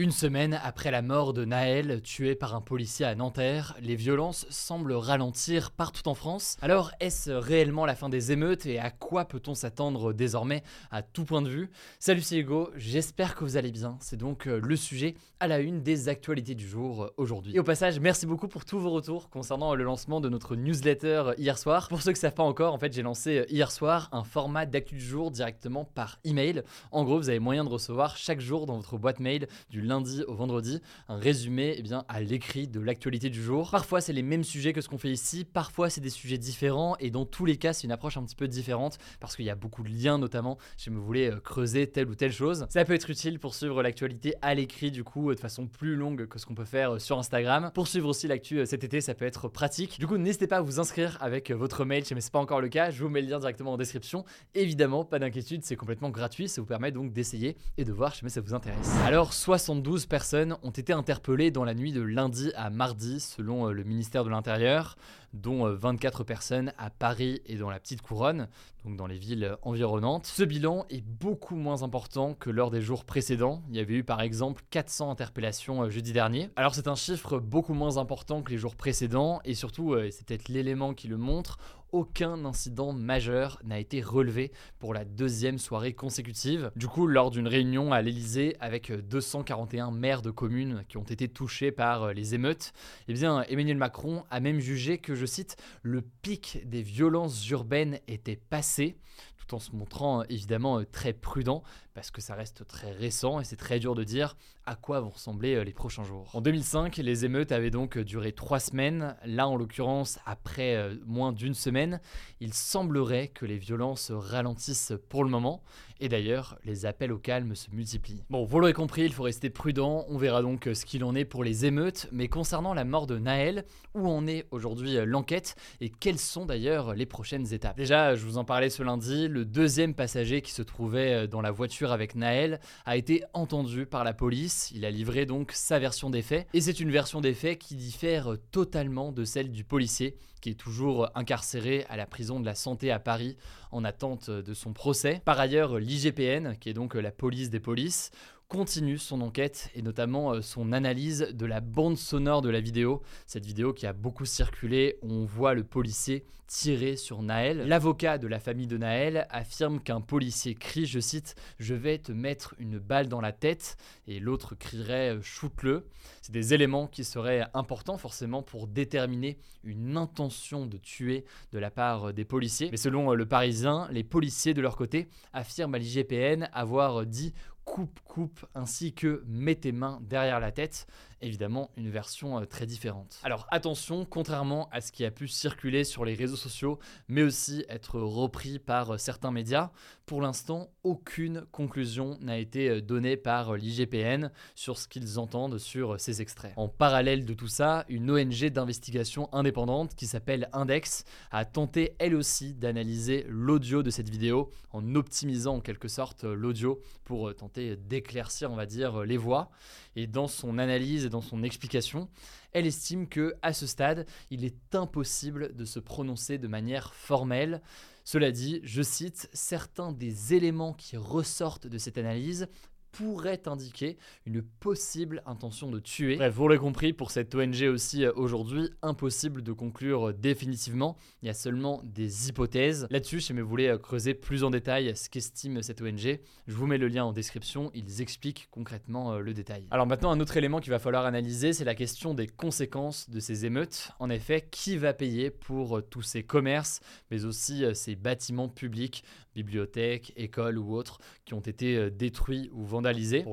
Une semaine après la mort de Naël, tué par un policier à Nanterre, les violences semblent ralentir partout en France. Alors, est-ce réellement la fin des émeutes et à quoi peut-on s'attendre désormais à tout point de vue? Salut, c'est Hugo, j'espère que vous allez bien. C'est donc euh, le sujet à la une des actualités du jour euh, aujourd'hui. Et au passage, merci beaucoup pour tous vos retours concernant le lancement de notre newsletter euh, hier soir. Pour ceux qui ne savent pas encore, en fait, j'ai lancé hier soir un format d'actu du jour directement par email. En gros, vous avez moyen de recevoir chaque jour dans votre boîte mail du lundi au vendredi un résumé eh bien, à l'écrit de l'actualité du jour. Parfois c'est les mêmes sujets que ce qu'on fait ici, parfois c'est des sujets différents et dans tous les cas c'est une approche un petit peu différente parce qu'il y a beaucoup de liens notamment si vous voulez euh, creuser telle ou telle chose. Ça peut être utile pour suivre l'actualité à l'écrit du coup de façon plus longue que ce qu'on peut faire euh, sur Instagram. Pour suivre aussi l'actu euh, cet été ça peut être pratique. Du coup n'hésitez pas à vous inscrire avec votre mail si c'est pas encore le cas, je vous mets le lien directement en description. Évidemment pas d'inquiétude c'est complètement gratuit, ça vous permet donc d'essayer et de voir si ça vous intéresse. Alors 60 72 personnes ont été interpellées dans la nuit de lundi à mardi, selon euh, le ministère de l'Intérieur, dont 24 euh, personnes à Paris et dans la Petite Couronne, donc dans les villes environnantes. Ce bilan est beaucoup moins important que lors des jours précédents. Il y avait eu par exemple 400 interpellations euh, jeudi dernier. Alors c'est un chiffre beaucoup moins important que les jours précédents, et surtout, c'est peut-être l'élément qui le montre, aucun incident majeur n'a été relevé pour la deuxième soirée consécutive. Du coup, lors d'une réunion à l'Elysée avec 241 maires de communes qui ont été touchés par euh, les émeutes, eh bien, Emmanuel Macron a même jugé que, je cite, le pic des violences urbaines était passé tout en se montrant évidemment euh, très prudent parce que ça reste très récent et c'est très dur de dire à quoi vont ressembler euh, les prochains jours. En 2005, les émeutes avaient donc duré trois semaines. Là, en l'occurrence, après euh, moins d'une semaine, il semblerait que les violences ralentissent pour le moment. Et d'ailleurs, les appels au calme se multiplient. Bon, vous l'aurez compris, il faut rester prudent. On verra donc ce qu'il en est pour les émeutes. Mais concernant la mort de Naël, où en est aujourd'hui l'enquête et quelles sont d'ailleurs les prochaines étapes? Déjà, je vous en parlais ce lundi, le deuxième passager qui se trouvait dans la voiture avec Naël a été entendu par la police. Il a livré donc sa version des faits. Et c'est une version des faits qui diffère totalement de celle du policier, qui est toujours incarcéré à la prison de la santé à Paris en attente de son procès. Par ailleurs, l'IGPN, qui est donc la police des polices, continue son enquête et notamment euh, son analyse de la bande sonore de la vidéo. Cette vidéo qui a beaucoup circulé, on voit le policier tirer sur Naël. L'avocat de la famille de Naël affirme qu'un policier crie, je cite, Je vais te mettre une balle dans la tête et l'autre crierait euh, Shoot-le. C'est des éléments qui seraient importants forcément pour déterminer une intention de tuer de la part euh, des policiers. Mais selon le Parisien, les policiers de leur côté affirment à l'IGPN avoir dit coupe, coupe, ainsi que mets tes mains derrière la tête évidemment une version euh, très différente. Alors attention, contrairement à ce qui a pu circuler sur les réseaux sociaux, mais aussi être repris par euh, certains médias, pour l'instant, aucune conclusion n'a été euh, donnée par l'IGPN sur ce qu'ils entendent sur ces extraits. En parallèle de tout ça, une ONG d'investigation indépendante qui s'appelle Index a tenté elle aussi d'analyser l'audio de cette vidéo en optimisant en quelque sorte l'audio pour tenter d'éclaircir, on va dire, les voix. Et dans son analyse dans son explication, elle estime que à ce stade, il est impossible de se prononcer de manière formelle. Cela dit, je cite, certains des éléments qui ressortent de cette analyse pourrait indiquer une possible intention de tuer. Vous l'avez compris, pour cette ONG aussi euh, aujourd'hui, impossible de conclure euh, définitivement. Il y a seulement des hypothèses. Là-dessus, si vous voulez euh, creuser plus en détail ce qu'estime cette ONG, je vous mets le lien en description. Ils expliquent concrètement le détail. Alors maintenant, un autre élément qu'il va falloir analyser, c'est la question des conséquences de ces émeutes. En effet, qui va payer pour tous ces commerces, mais aussi ces bâtiments publics, bibliothèques, écoles ou autres, qui ont été détruits ou vendus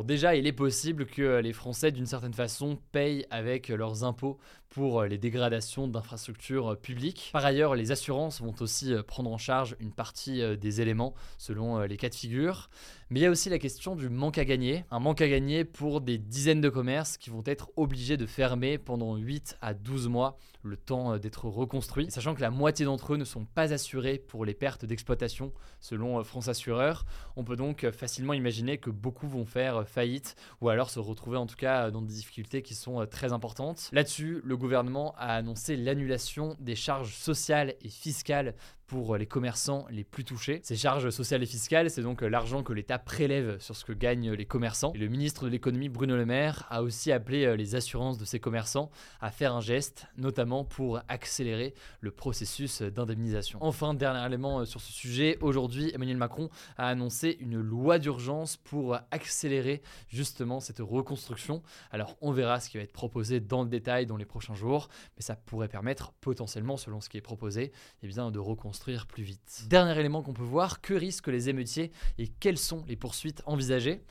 Déjà, il est possible que les Français, d'une certaine façon, payent avec leurs impôts pour les dégradations d'infrastructures publiques. Par ailleurs, les assurances vont aussi prendre en charge une partie des éléments selon les cas de figure. Mais il y a aussi la question du manque à gagner. Un manque à gagner pour des dizaines de commerces qui vont être obligés de fermer pendant 8 à 12 mois le temps euh, d'être reconstruits, sachant que la moitié d'entre eux ne sont pas assurés pour les pertes d'exploitation selon euh, France Assureur. On peut donc euh, facilement imaginer que beaucoup vont faire faillite ou alors se retrouver en tout cas dans des difficultés qui sont très importantes. Là-dessus, le gouvernement a annoncé l'annulation des charges sociales et fiscales pour les commerçants les plus touchés. Ces charges sociales et fiscales, c'est donc l'argent que l'État prélève sur ce que gagnent les commerçants. Le ministre de l'économie, Bruno Le Maire, a aussi appelé euh, les assurances de ces commerçants à faire un geste, notamment pour accélérer le processus d'indemnisation. Enfin, dernier élément euh, sur ce sujet, aujourd'hui, Emmanuel Macron a annoncé une loi d'urgence pour accélérer justement cette reconstruction. Alors, on verra ce qui va être proposé dans le détail dans les prochains jours, mais ça pourrait permettre potentiellement, selon ce qui est proposé, eh bien, de reconstruire plus vite. Dernier élément qu'on peut voir, que risquent les émeutiers et quelles sont les poursuites envisagées?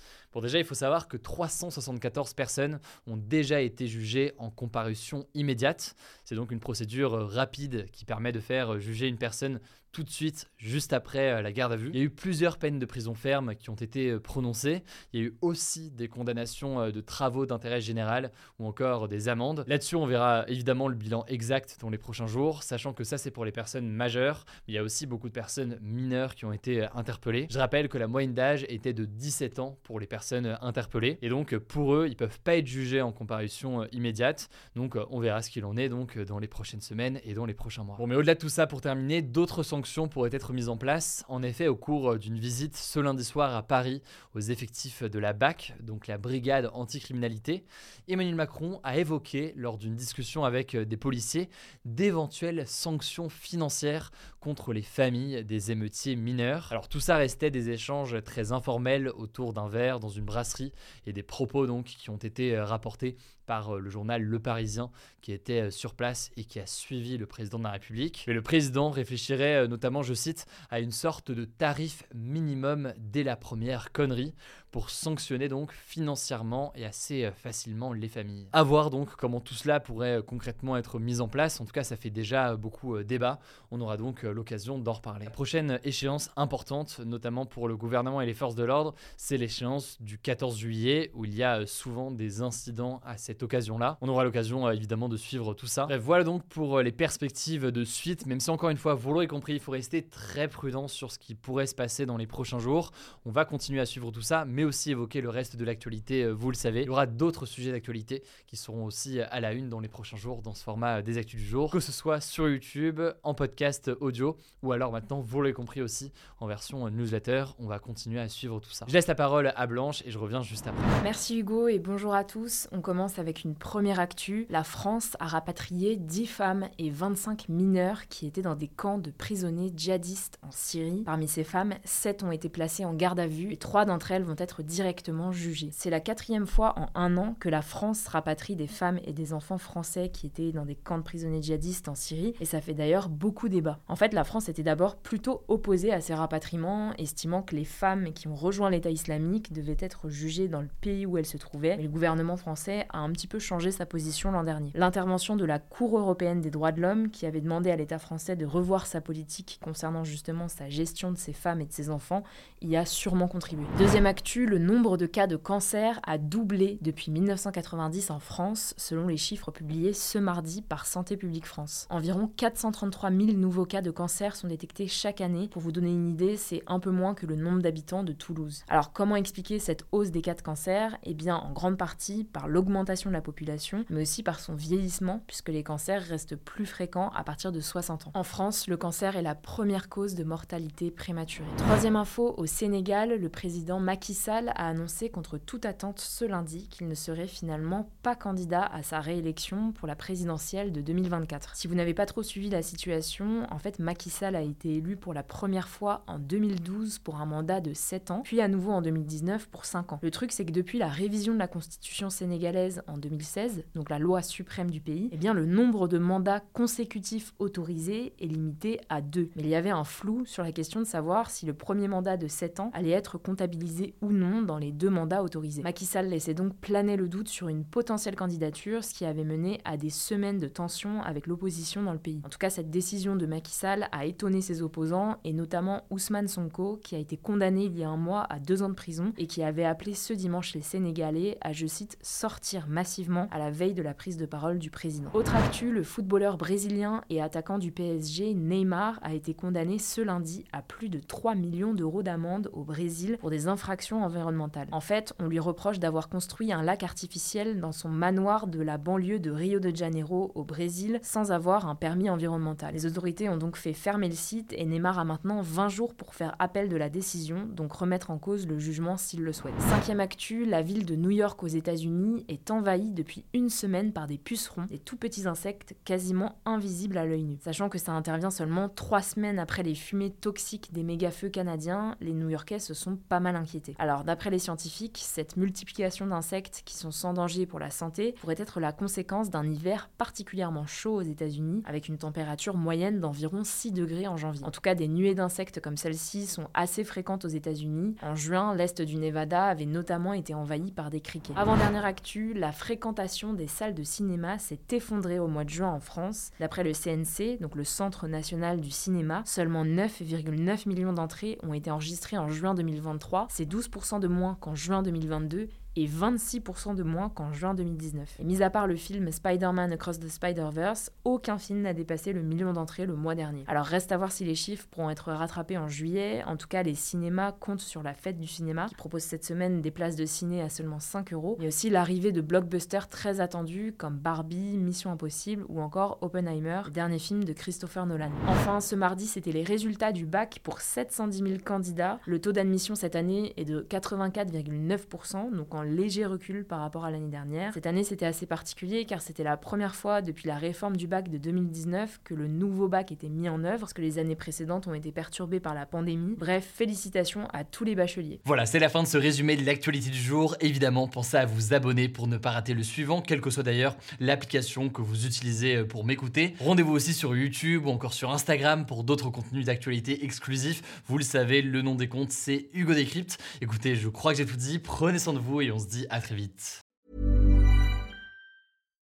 Déjà, il faut savoir que 374 personnes ont déjà été jugées en comparution immédiate. C'est donc une procédure rapide qui permet de faire juger une personne tout de suite, juste après euh, la garde à vue. Il y a eu plusieurs peines de prison ferme qui ont été euh, prononcées. Il y a eu aussi des condamnations euh, de travaux d'intérêt général ou encore des amendes. Là-dessus, on verra évidemment le bilan exact dans les prochains jours, sachant que ça, c'est pour les personnes majeures. Il y a aussi beaucoup de personnes mineures qui ont été interpellées. Je rappelle que la moyenne d'âge était de 17 ans pour les personnes interpellées. Et donc, pour eux, ils peuvent pas être jugés en comparution immédiate. Donc, on verra ce qu'il en est donc dans les prochaines semaines et dans les prochains mois. Bon, mais au-delà de tout ça, pour terminer, d'autres sanctions pourrait être mise en place. En effet, au cours d'une visite ce lundi soir à Paris aux effectifs de la BAC, donc la brigade anticriminalité, Emmanuel Macron a évoqué lors d'une discussion avec des policiers d'éventuelles sanctions financières contre les familles des émeutiers mineurs. Alors tout ça restait des échanges très informels autour d'un verre dans une brasserie et des propos donc qui ont été rapportés par le journal Le Parisien qui était sur place et qui a suivi le président de la République. Mais le président réfléchirait notamment, je cite, à une sorte de tarif minimum dès la première connerie pour sanctionner donc financièrement et assez euh, facilement les familles. A voir donc comment tout cela pourrait euh, concrètement être mis en place. En tout cas, ça fait déjà euh, beaucoup débat. On aura donc l'occasion d'en reparler. La prochaine échéance importante, notamment pour le gouvernement et les forces de l'ordre, c'est l'échéance du 14 juillet où il y a souvent des incidents à cette occasion-là. On aura l'occasion évidemment de suivre tout ça. Bref, voilà donc pour les perspectives de suite, même si encore une fois, vous l'aurez compris, il faut rester très prudent sur ce qui pourrait se passer dans les prochains jours. On va continuer à suivre tout ça, mais aussi évoquer le reste de l'actualité, euh, vous le savez. Il y aura d'autres sujets d'actualité qui seront aussi à la une dans les prochains jours dans ce format des actus du jour, que ce soit sur YouTube, en podcast audio, ou alors maintenant, vous l'avez compris aussi, en version newsletter. On va continuer à suivre tout ça. Je laisse la parole à Blanche et je reviens juste après. Merci Hugo et bonjour à tous. On commence avec une première actu. La France a rapatrié 10 femmes et 25 mineurs qui étaient dans des camps de prisonniers djihadistes en Syrie. Parmi ces femmes, 7 ont été placées en garde à vue et 3 d'entre elles vont être directement jugés. C'est la quatrième fois en un an que la France rapatrie des femmes et des enfants français qui étaient dans des camps de prisonniers djihadistes en Syrie, et ça fait d'ailleurs beaucoup débat. En fait, la France était d'abord plutôt opposée à ces rapatriements, estimant que les femmes qui ont rejoint l'État islamique devaient être jugées dans le pays où elles se trouvaient, mais le gouvernement français a un petit peu changé sa position l'an dernier. L'intervention de la Cour européenne des droits de l'homme, qui avait demandé à l'État français de revoir sa politique concernant justement sa gestion de ces femmes et de ses enfants, y a sûrement contribué. Deuxième actu, le nombre de cas de cancer a doublé depuis 1990 en France, selon les chiffres publiés ce mardi par Santé publique France. Environ 433 000 nouveaux cas de cancer sont détectés chaque année. Pour vous donner une idée, c'est un peu moins que le nombre d'habitants de Toulouse. Alors comment expliquer cette hausse des cas de cancer? Eh bien en grande partie par l'augmentation de la population, mais aussi par son vieillissement, puisque les cancers restent plus fréquents à partir de 60 ans. En France, le cancer est la première cause de mortalité prématurée. Troisième info, au Sénégal, le président Macky Sall a annoncé contre toute attente ce lundi qu'il ne serait finalement pas candidat à sa réélection pour la présidentielle de 2024. Si vous n'avez pas trop suivi la situation, en fait Macky Sall a été élu pour la première fois en 2012 pour un mandat de 7 ans, puis à nouveau en 2019 pour 5 ans. Le truc c'est que depuis la révision de la constitution sénégalaise en 2016, donc la loi suprême du pays, eh bien le nombre de mandats consécutifs autorisés est limité à 2. Mais il y avait un flou sur la question de savoir si le premier mandat de 7 ans allait être comptabilisé ou non dans les deux mandats autorisés. Macky Sall laissait donc planer le doute sur une potentielle candidature, ce qui avait mené à des semaines de tensions avec l'opposition dans le pays. En tout cas, cette décision de Macky Sall a étonné ses opposants, et notamment Ousmane Sonko, qui a été condamné il y a un mois à deux ans de prison et qui avait appelé ce dimanche les Sénégalais à, je cite, sortir massivement à la veille de la prise de parole du président. Autre actu, le footballeur brésilien et attaquant du PSG Neymar a été condamné ce lundi à plus de 3 millions d'euros d'amende au Brésil pour des infractions environnementales. En fait, on lui reproche d'avoir construit un lac artificiel dans son manoir de la banlieue de Rio de Janeiro au Brésil sans avoir un permis environnemental. Les autorités ont donc fait fermer le site et Neymar a maintenant 20 jours pour faire appel de la décision, donc remettre en cause le jugement s'il le souhaite. Cinquième actu, la ville de New York aux États-Unis est envahie depuis une semaine par des pucerons, des tout petits insectes quasiment invisibles à l'œil nu. Sachant que ça intervient seulement trois semaines après les fumées toxiques des méga-feux canadiens, les New-Yorkais se sont pas mal inquiétés. Alors, d'après les scientifiques, cette multiplication d'insectes qui sont sans danger pour la santé pourrait être la conséquence d'un hiver particulièrement chaud aux États-Unis, avec une température moyenne d'environ 6 degrés en janvier. En tout cas, des nuées d'insectes comme celle-ci sont assez fréquentes aux États-Unis. En juin, l'est du Nevada avait notamment été envahi par des criquets. Avant-dernière actu, la fréquentation des salles de cinéma s'est effondrée au mois de juin en France. D'après le CNC, donc le Centre national du cinéma, seulement 9,9 millions d'entrées ont été enregistrées en juin 2023. C'est 12% de moins qu'en juin 2022 et 26% de moins qu'en juin 2019. Et mis à part le film Spider-Man Across the Spider-Verse, aucun film n'a dépassé le million d'entrées le mois dernier. Alors reste à voir si les chiffres pourront être rattrapés en juillet. En tout cas, les cinémas comptent sur la fête du cinéma, qui propose cette semaine des places de ciné à seulement 5 euros, mais aussi l'arrivée de blockbusters très attendus comme Barbie, Mission Impossible ou encore Oppenheimer, dernier film de Christopher Nolan. Enfin, ce mardi, c'était les résultats du bac pour 710 000 candidats. Le taux d'admission cette année est de 84,9%, donc léger recul par rapport à l'année dernière. Cette année, c'était assez particulier car c'était la première fois depuis la réforme du bac de 2019 que le nouveau bac était mis en œuvre, parce que les années précédentes ont été perturbées par la pandémie. Bref, félicitations à tous les bacheliers. Voilà, c'est la fin de ce résumé de l'actualité du jour. Évidemment, pensez à vous abonner pour ne pas rater le suivant, quelle que soit d'ailleurs l'application que vous utilisez pour m'écouter. Rendez-vous aussi sur YouTube ou encore sur Instagram pour d'autres contenus d'actualité exclusifs. Vous le savez, le nom des comptes, c'est Hugo Décrypte. Écoutez, je crois que j'ai tout dit. Prenez soin de vous et on se dit à très vite.